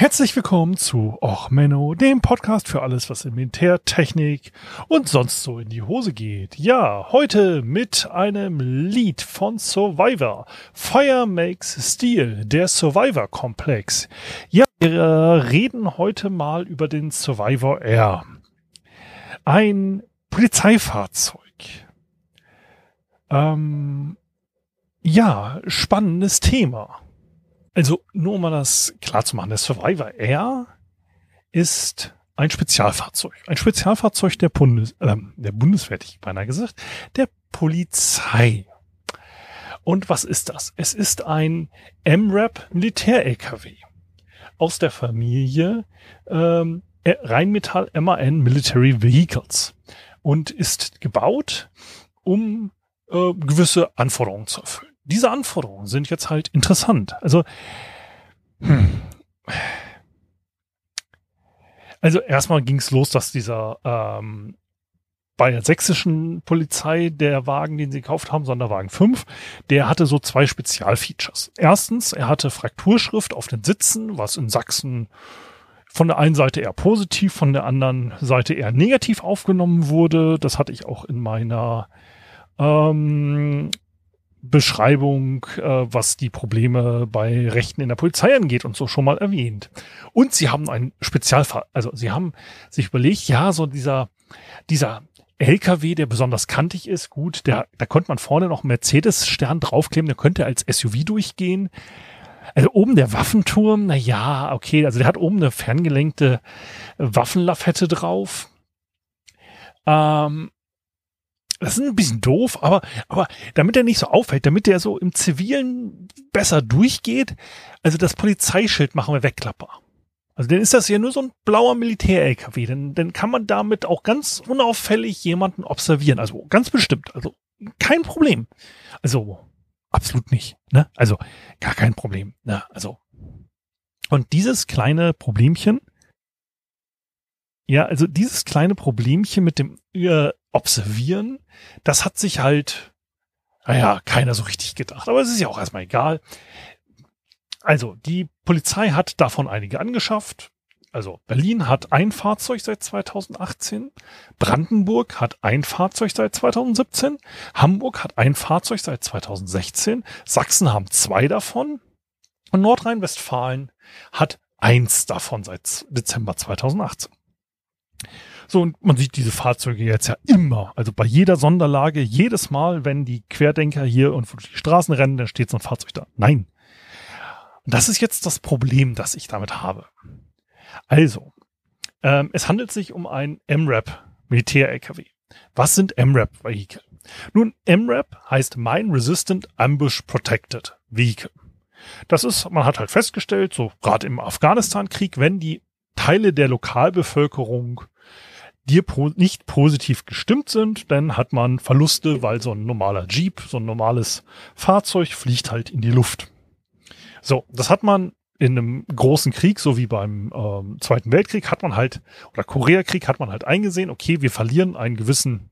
Herzlich willkommen zu Och Menno, dem Podcast für alles, was in Militär, Technik und sonst so in die Hose geht. Ja, heute mit einem Lied von Survivor. Fire Makes Steel, der Survivor-Komplex. Ja, wir reden heute mal über den Survivor Air. Ein Polizeifahrzeug. Ähm, ja, spannendes Thema. Also nur um mal das klar zu machen, der Survivor Air ist ein Spezialfahrzeug. Ein Spezialfahrzeug der, Bundes, äh, der Bundeswehr, hätte ich beinahe gesagt, der Polizei. Und was ist das? Es ist ein MRAP Militär-LKW aus der Familie ähm, Rheinmetall MAN Military Vehicles und ist gebaut, um äh, gewisse Anforderungen zu erfüllen. Diese Anforderungen sind jetzt halt interessant. Also, hm. also erstmal ging es los, dass dieser ähm, bei der sächsischen Polizei der Wagen, den sie gekauft haben, Sonderwagen 5, der hatte so zwei Spezialfeatures. Erstens, er hatte Frakturschrift auf den Sitzen, was in Sachsen von der einen Seite eher positiv, von der anderen Seite eher negativ aufgenommen wurde. Das hatte ich auch in meiner ähm, Beschreibung, äh, was die Probleme bei Rechten in der Polizei angeht und so schon mal erwähnt. Und sie haben einen Spezialfall, also sie haben sich überlegt, ja, so dieser, dieser LKW, der besonders kantig ist, gut, der, da konnte man vorne noch Mercedes-Stern draufkleben, der könnte als SUV durchgehen. Also oben der Waffenturm, na ja, okay, also der hat oben eine ferngelenkte Waffenlafette drauf. Ähm, das ist ein bisschen doof, aber, aber damit er nicht so auffällt, damit der so im Zivilen besser durchgeht, also das Polizeischild machen wir wegklapper. Also dann ist das ja nur so ein blauer Militär-LKW. Dann, dann kann man damit auch ganz unauffällig jemanden observieren. Also ganz bestimmt. Also kein Problem. Also absolut nicht. Ne? Also gar kein Problem. Ne? Also und dieses kleine Problemchen, ja, also dieses kleine Problemchen mit dem äh, Observieren, das hat sich halt, naja, keiner so richtig gedacht. Aber es ist ja auch erstmal egal. Also, die Polizei hat davon einige angeschafft. Also, Berlin hat ein Fahrzeug seit 2018. Brandenburg hat ein Fahrzeug seit 2017. Hamburg hat ein Fahrzeug seit 2016. Sachsen haben zwei davon. Und Nordrhein-Westfalen hat eins davon seit Dezember 2018. So, und man sieht diese Fahrzeuge jetzt ja immer. Also bei jeder Sonderlage, jedes Mal, wenn die Querdenker hier und die Straßen rennen, dann steht so ein Fahrzeug da. Nein. Und das ist jetzt das Problem, das ich damit habe. Also, ähm, es handelt sich um ein MRAP Militär-LKW. Was sind MRAP-Vehikel? Nun, MRAP heißt Mine Resistant Ambush Protected Vehicle. Das ist, man hat halt festgestellt, so gerade im Afghanistan-Krieg, wenn die Teile der Lokalbevölkerung dir po nicht positiv gestimmt sind, dann hat man Verluste, weil so ein normaler Jeep, so ein normales Fahrzeug fliegt halt in die Luft. So, das hat man in einem großen Krieg, so wie beim ähm, Zweiten Weltkrieg, hat man halt, oder Koreakrieg hat man halt eingesehen, okay, wir verlieren einen gewissen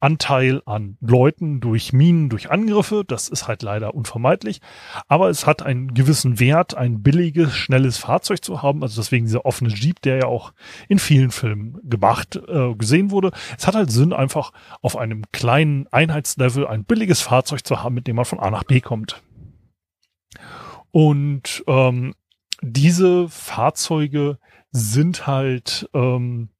Anteil an Leuten durch Minen, durch Angriffe. Das ist halt leider unvermeidlich. Aber es hat einen gewissen Wert, ein billiges, schnelles Fahrzeug zu haben. Also deswegen dieser offene Jeep, der ja auch in vielen Filmen gemacht, äh, gesehen wurde. Es hat halt Sinn, einfach auf einem kleinen Einheitslevel ein billiges Fahrzeug zu haben, mit dem man von A nach B kommt. Und ähm, diese Fahrzeuge sind halt ähm,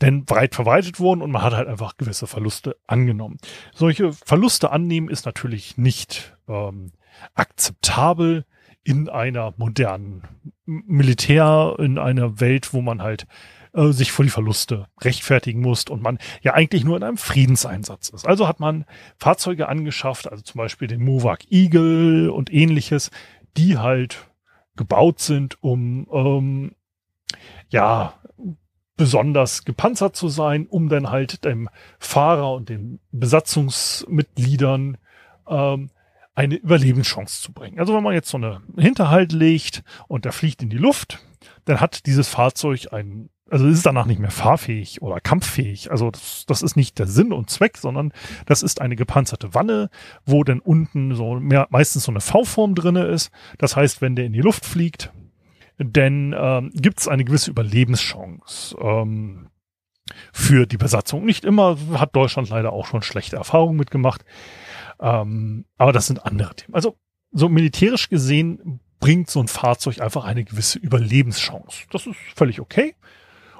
denn breit verwaltet worden und man hat halt einfach gewisse Verluste angenommen. Solche Verluste annehmen ist natürlich nicht ähm, akzeptabel in einer modernen Militär, in einer Welt, wo man halt äh, sich vor die Verluste rechtfertigen muss und man ja eigentlich nur in einem Friedenseinsatz ist. Also hat man Fahrzeuge angeschafft, also zum Beispiel den Movak Eagle und ähnliches, die halt gebaut sind, um ähm, ja besonders gepanzert zu sein, um dann halt dem Fahrer und den Besatzungsmitgliedern ähm, eine Überlebenschance zu bringen. Also wenn man jetzt so eine Hinterhalt legt und der fliegt in die Luft, dann hat dieses Fahrzeug ein, also ist danach nicht mehr fahrfähig oder kampffähig. Also das, das ist nicht der Sinn und Zweck, sondern das ist eine gepanzerte Wanne, wo dann unten so mehr, meistens so eine V-Form drinne ist. Das heißt, wenn der in die Luft fliegt, dann ähm, gibt es eine gewisse Überlebenschance. Ähm, für die Besatzung. Nicht immer hat Deutschland leider auch schon schlechte Erfahrungen mitgemacht. Ähm, aber das sind andere Themen. Also so militärisch gesehen bringt so ein Fahrzeug einfach eine gewisse Überlebenschance. Das ist völlig okay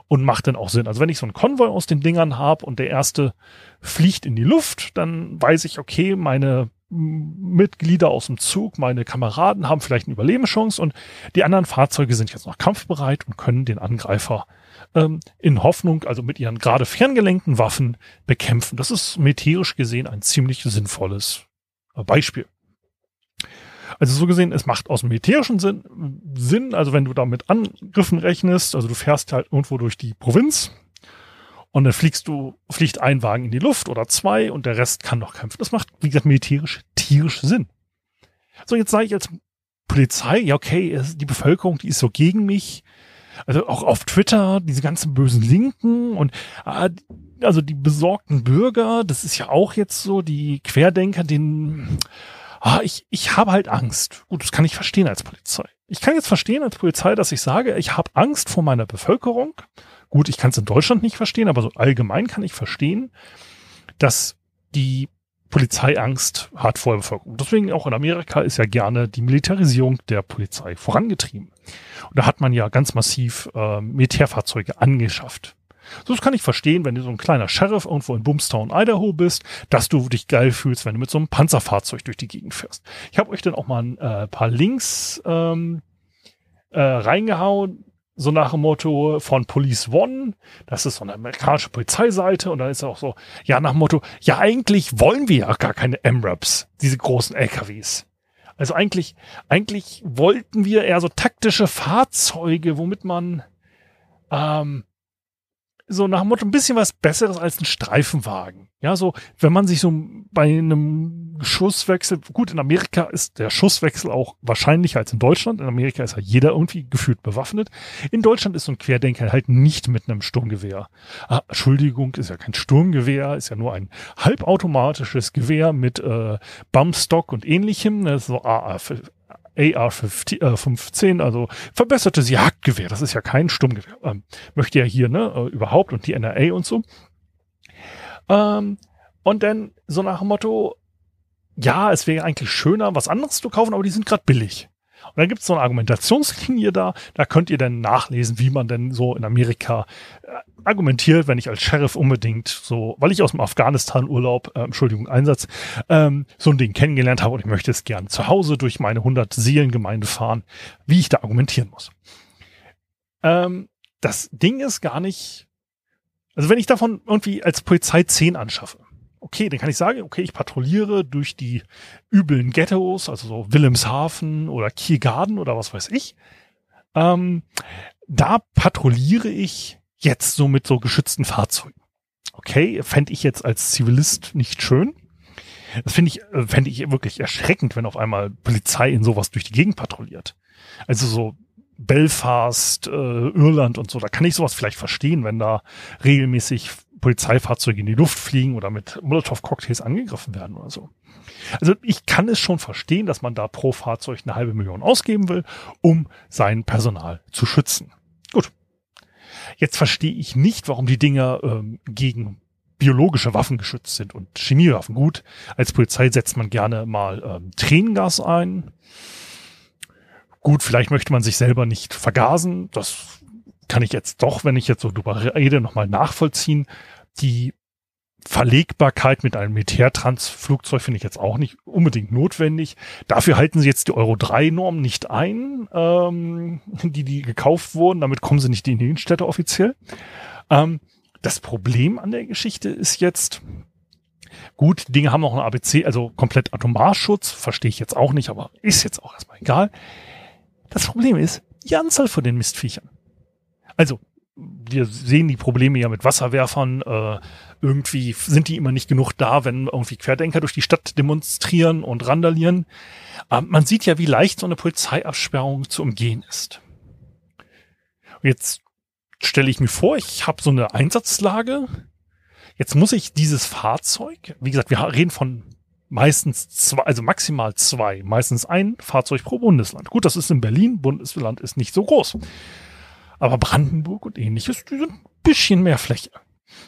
und macht dann auch Sinn. Also wenn ich so einen Konvoi aus den Dingern habe und der erste fliegt in die Luft, dann weiß ich, okay, meine Mitglieder aus dem Zug, meine Kameraden haben vielleicht eine Überlebenschance und die anderen Fahrzeuge sind jetzt noch kampfbereit und können den Angreifer ähm, in Hoffnung, also mit ihren gerade ferngelenkten Waffen bekämpfen. Das ist militärisch gesehen ein ziemlich sinnvolles Beispiel. Also so gesehen, es macht aus militärischen Sinn, Sinn, also wenn du da mit Angriffen rechnest, also du fährst halt irgendwo durch die Provinz und dann fliegst du, fliegt ein Wagen in die Luft oder zwei und der Rest kann noch kämpfen. Das macht, wie gesagt, militärisch, tierisch Sinn. So, jetzt sage ich als Polizei, ja okay, die Bevölkerung, die ist so gegen mich, also auch auf Twitter, diese ganzen bösen Linken und äh, also die besorgten Bürger, das ist ja auch jetzt so, die Querdenker, den ah, ich, ich habe halt Angst. Gut, das kann ich verstehen als Polizei. Ich kann jetzt verstehen als Polizei, dass ich sage, ich habe Angst vor meiner Bevölkerung. Gut, ich kann es in Deutschland nicht verstehen, aber so allgemein kann ich verstehen, dass die Polizei Angst hat vor der Bevölkerung. Deswegen auch in Amerika ist ja gerne die Militarisierung der Polizei vorangetrieben. Und da hat man ja ganz massiv äh, Militärfahrzeuge angeschafft. So, das kann ich verstehen, wenn du so ein kleiner Sheriff irgendwo in Boomstown, Idaho bist, dass du dich geil fühlst, wenn du mit so einem Panzerfahrzeug durch die Gegend fährst. Ich habe euch dann auch mal ein äh, paar Links ähm, äh, reingehauen, so nach dem Motto von Police One. Das ist so eine amerikanische Polizeiseite und dann ist auch so, ja, nach dem Motto, ja, eigentlich wollen wir ja gar keine M-Raps, diese großen LKWs. Also eigentlich, eigentlich wollten wir eher so taktische Fahrzeuge, womit man ähm, so nach dem Motto ein bisschen was Besseres als ein Streifenwagen. Ja, so, wenn man sich so bei einem Schusswechsel, gut, in Amerika ist der Schusswechsel auch wahrscheinlicher als in Deutschland. In Amerika ist ja jeder irgendwie gefühlt bewaffnet. In Deutschland ist so ein Querdenker halt nicht mit einem Sturmgewehr. Ah, Entschuldigung, ist ja kein Sturmgewehr, ist ja nur ein halbautomatisches Gewehr mit äh, Bumpstock und ähnlichem. Ist so AA AR-15, äh, also verbessertes Jagdgewehr. Das ist ja kein Stummgewehr. Ähm, möchte ja hier, ne, äh, überhaupt und die NRA und so. Ähm, und dann so nach dem Motto, ja, es wäre eigentlich schöner, was anderes zu kaufen, aber die sind gerade billig. Und dann gibt es so eine Argumentationslinie da, da könnt ihr dann nachlesen, wie man denn so in Amerika äh, argumentiert, wenn ich als Sheriff unbedingt so, weil ich aus dem Afghanistan-Urlaub, äh, Entschuldigung, Einsatz, ähm, so ein Ding kennengelernt habe und ich möchte es gern zu Hause durch meine 100 Seelengemeinde fahren, wie ich da argumentieren muss. Ähm, das Ding ist gar nicht, also wenn ich davon irgendwie als Polizei 10 anschaffe, okay, dann kann ich sagen, okay, ich patrouilliere durch die üblen Ghettos, also so Wilhelmshaven oder Kiergarten oder was weiß ich. Ähm, da patrouilliere ich jetzt so mit so geschützten Fahrzeugen. Okay, fände ich jetzt als Zivilist nicht schön. Das finde ich, äh, fände ich wirklich erschreckend, wenn auf einmal Polizei in sowas durch die Gegend patrouilliert. Also so Belfast, äh, Irland und so, da kann ich sowas vielleicht verstehen, wenn da regelmäßig Polizeifahrzeuge in die Luft fliegen oder mit Molotow-Cocktails angegriffen werden oder so. Also ich kann es schon verstehen, dass man da pro Fahrzeug eine halbe Million ausgeben will, um sein Personal zu schützen. Gut. Jetzt verstehe ich nicht, warum die Dinger ähm, gegen biologische Waffen geschützt sind und Chemiewaffen. Gut, als Polizei setzt man gerne mal ähm, Tränengas ein. Gut, vielleicht möchte man sich selber nicht vergasen. Das kann ich jetzt doch, wenn ich jetzt so drüber rede, nochmal nachvollziehen. Die Verlegbarkeit mit einem Militärtransflugzeug finde ich jetzt auch nicht unbedingt notwendig. Dafür halten sie jetzt die Euro 3 Norm nicht ein, ähm, die, die gekauft wurden. Damit kommen sie nicht in die Innenstädte offiziell. Ähm, das Problem an der Geschichte ist jetzt, gut, Dinge haben auch ein ABC, also komplett Atomar-Schutz, verstehe ich jetzt auch nicht, aber ist jetzt auch erstmal egal. Das Problem ist die Anzahl von den Mistviechern. Also, wir sehen die Probleme ja mit Wasserwerfern. Äh, irgendwie sind die immer nicht genug da, wenn irgendwie Querdenker durch die Stadt demonstrieren und randalieren. Aber man sieht ja, wie leicht so eine Polizeiabsperrung zu umgehen ist. Jetzt stelle ich mir vor, ich habe so eine Einsatzlage. Jetzt muss ich dieses Fahrzeug, wie gesagt, wir reden von meistens zwei, also maximal zwei, meistens ein Fahrzeug pro Bundesland. Gut, das ist in Berlin, Bundesland ist nicht so groß. Aber Brandenburg und ähnliches, die sind ein bisschen mehr Fläche.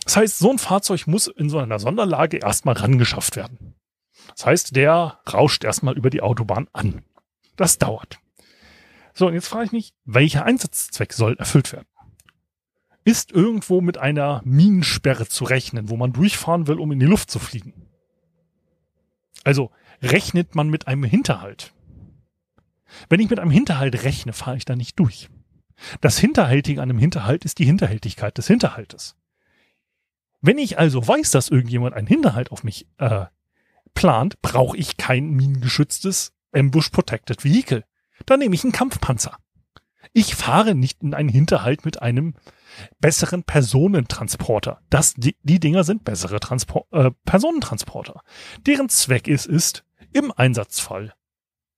Das heißt, so ein Fahrzeug muss in so einer Sonderlage erstmal rangeschafft werden. Das heißt, der rauscht erstmal über die Autobahn an. Das dauert. So, und jetzt frage ich mich, welcher Einsatzzweck soll erfüllt werden? Ist irgendwo mit einer Minensperre zu rechnen, wo man durchfahren will, um in die Luft zu fliegen? Also rechnet man mit einem Hinterhalt? Wenn ich mit einem Hinterhalt rechne, fahre ich da nicht durch. Das Hinterhältige an einem Hinterhalt ist die Hinterhältigkeit des Hinterhaltes. Wenn ich also weiß, dass irgendjemand einen Hinterhalt auf mich äh, plant, brauche ich kein minengeschütztes Ambush Protected Vehicle. Dann nehme ich einen Kampfpanzer. Ich fahre nicht in einen Hinterhalt mit einem besseren Personentransporter. Das, die, die Dinger sind bessere Transpor äh, Personentransporter. Deren Zweck ist, ist, im Einsatzfall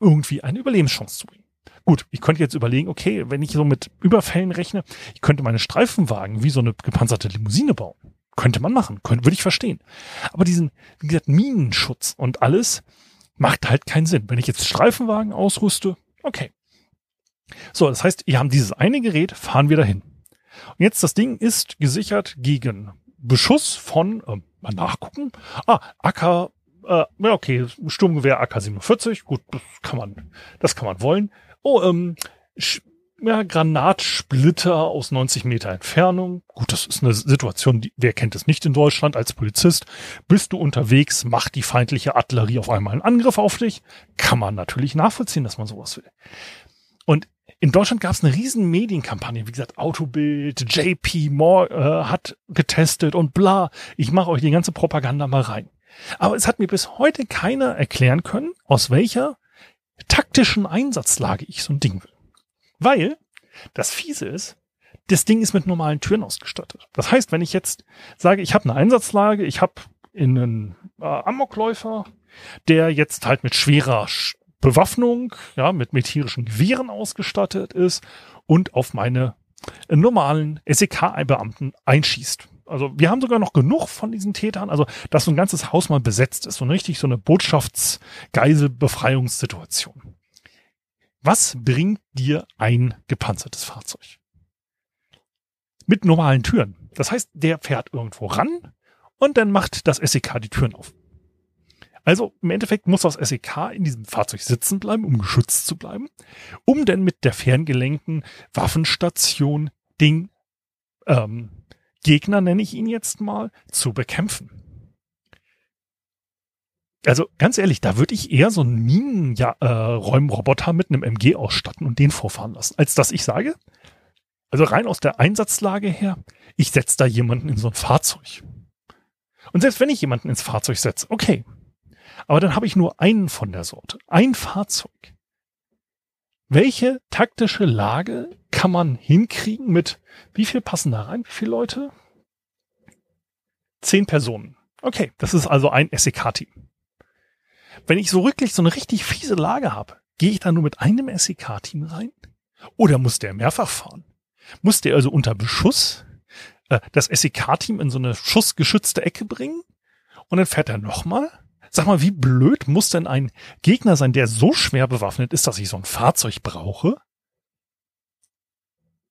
irgendwie eine Überlebenschance zu bringen. Gut, ich könnte jetzt überlegen, okay, wenn ich so mit Überfällen rechne, ich könnte meine Streifenwagen wie so eine gepanzerte Limousine bauen. Könnte man machen, könnte, würde ich verstehen. Aber diesen, wie gesagt, Minenschutz und alles macht halt keinen Sinn. Wenn ich jetzt Streifenwagen ausrüste, okay. So, das heißt, wir haben dieses eine Gerät, fahren wir dahin. Und jetzt das Ding ist gesichert gegen Beschuss von, äh, mal nachgucken, ah, Acker, äh, ja, okay, Sturmgewehr AK-47, gut, das kann man, das kann man wollen. Oh, ähm, ja, Granatsplitter aus 90 Meter Entfernung. Gut, das ist eine Situation, die, wer kennt es nicht in Deutschland als Polizist? Bist du unterwegs, macht die feindliche Artillerie auf einmal einen Angriff auf dich? Kann man natürlich nachvollziehen, dass man sowas will. Und in Deutschland gab es eine riesen Medienkampagne, wie gesagt, Autobild, JP Moore äh, hat getestet und bla. Ich mache euch die ganze Propaganda mal rein. Aber es hat mir bis heute keiner erklären können, aus welcher taktischen Einsatzlage ich so ein Ding will. Weil das Fiese ist, das Ding ist mit normalen Türen ausgestattet. Das heißt, wenn ich jetzt sage, ich habe eine Einsatzlage, ich habe einen äh, Amokläufer, der jetzt halt mit schwerer Bewaffnung, ja, mit militärischen Gewehren ausgestattet ist und auf meine normalen SEK-Beamten einschießt. Also wir haben sogar noch genug von diesen Tätern, also dass so ein ganzes Haus mal besetzt ist, so richtig so eine Botschaftsgeiselbefreiungssituation. Was bringt dir ein gepanzertes Fahrzeug? Mit normalen Türen. Das heißt, der fährt irgendwo ran und dann macht das SEK die Türen auf. Also im Endeffekt muss das SEK in diesem Fahrzeug sitzen bleiben, um geschützt zu bleiben, um dann mit der ferngelenkten Waffenstation den ähm, Gegner, nenne ich ihn jetzt mal, zu bekämpfen. Also ganz ehrlich, da würde ich eher so einen Minenräumroboter äh, mit einem MG ausstatten und den vorfahren lassen, als dass ich sage, also rein aus der Einsatzlage her, ich setze da jemanden in so ein Fahrzeug. Und selbst wenn ich jemanden ins Fahrzeug setze, okay. Aber dann habe ich nur einen von der Sorte. Ein Fahrzeug. Welche taktische Lage kann man hinkriegen mit, wie viel passen da rein? Wie viele Leute? Zehn Personen. Okay, das ist also ein SEK-Team. Wenn ich so wirklich so eine richtig fiese Lage habe, gehe ich da nur mit einem SEK-Team rein? Oder muss der mehrfach fahren? Muss der also unter Beschuss äh, das SEK-Team in so eine schussgeschützte Ecke bringen? Und dann fährt er nochmal? Sag mal, wie blöd muss denn ein Gegner sein, der so schwer bewaffnet ist, dass ich so ein Fahrzeug brauche?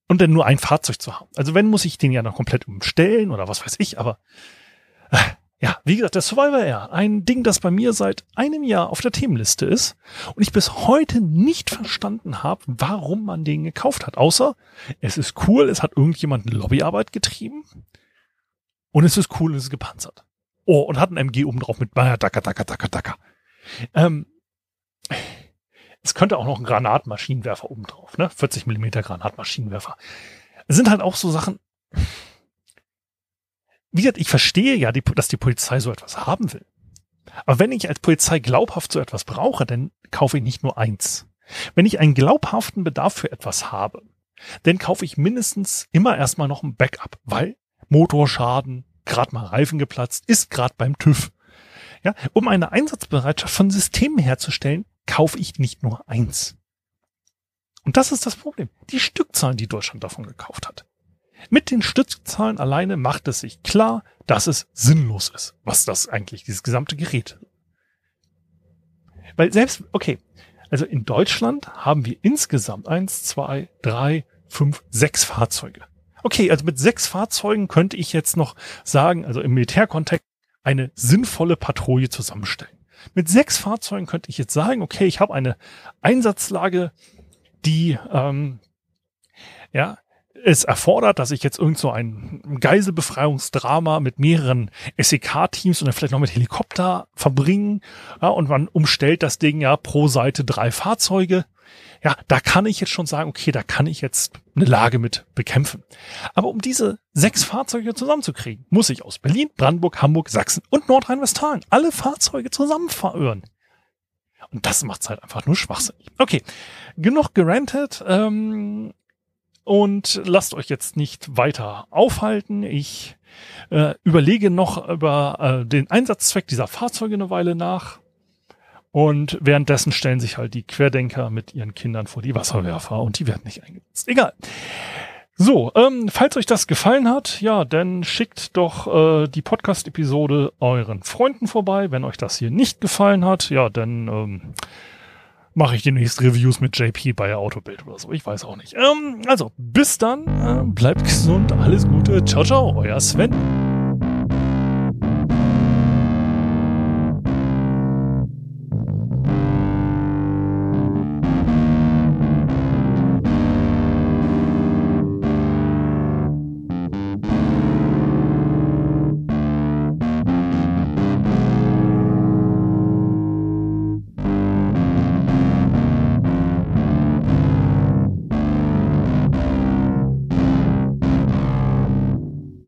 Und dann nur ein Fahrzeug zu haben. Also wenn, muss ich den ja noch komplett umstellen oder was weiß ich, aber äh, ja, wie gesagt, der Survivor Air, ein Ding, das bei mir seit einem Jahr auf der Themenliste ist und ich bis heute nicht verstanden habe, warum man den gekauft hat. Außer es ist cool, es hat irgendjemand Lobbyarbeit getrieben und es ist cool, es ist gepanzert. Oh, und hat ein MG oben drauf mit Daka, Daka, Daka, Daka. Ähm, es könnte auch noch ein Granatmaschinenwerfer oben drauf, ne? 40 Millimeter Granatmaschinenwerfer. Es sind halt auch so Sachen. Wie gesagt, ich verstehe ja, dass die Polizei so etwas haben will. Aber wenn ich als Polizei glaubhaft so etwas brauche, dann kaufe ich nicht nur eins. Wenn ich einen glaubhaften Bedarf für etwas habe, dann kaufe ich mindestens immer erstmal noch ein Backup, weil Motorschaden, gerade mal Reifen geplatzt, ist gerade beim TÜV. Ja, um eine Einsatzbereitschaft von Systemen herzustellen, kaufe ich nicht nur eins. Und das ist das Problem. Die Stückzahlen, die Deutschland davon gekauft hat. Mit den Stückzahlen alleine macht es sich klar, dass es sinnlos ist, was das eigentlich, dieses gesamte Gerät. Weil selbst, okay, also in Deutschland haben wir insgesamt eins, zwei, drei, fünf, sechs Fahrzeuge. Okay, also mit sechs Fahrzeugen könnte ich jetzt noch sagen, also im Militärkontext, eine sinnvolle Patrouille zusammenstellen. Mit sechs Fahrzeugen könnte ich jetzt sagen, okay, ich habe eine Einsatzlage, die ähm, ja es erfordert, dass ich jetzt irgend so ein Geiselbefreiungsdrama mit mehreren SEK-Teams und dann vielleicht noch mit Helikopter verbringen. Ja, und man umstellt das Ding ja pro Seite drei Fahrzeuge. Ja, da kann ich jetzt schon sagen, okay, da kann ich jetzt eine Lage mit bekämpfen. Aber um diese sechs Fahrzeuge zusammenzukriegen, muss ich aus Berlin, Brandenburg, Hamburg, Sachsen und Nordrhein-Westfalen alle Fahrzeuge zusammenfahren. Und das macht's halt einfach nur schwachsinnig. Okay, genug gerantet. Ähm, und lasst euch jetzt nicht weiter aufhalten. Ich äh, überlege noch über äh, den Einsatzzweck dieser Fahrzeuge eine Weile nach. Und währenddessen stellen sich halt die Querdenker mit ihren Kindern vor die Wasserwerfer und die werden nicht eingesetzt. Egal. So, ähm, falls euch das gefallen hat, ja, dann schickt doch äh, die Podcast-Episode euren Freunden vorbei. Wenn euch das hier nicht gefallen hat, ja, dann ähm, mache ich demnächst Reviews mit JP bei Autobild oder so. Ich weiß auch nicht. Ähm, also, bis dann. Äh, bleibt gesund. Alles Gute. Ciao, ciao. Euer Sven.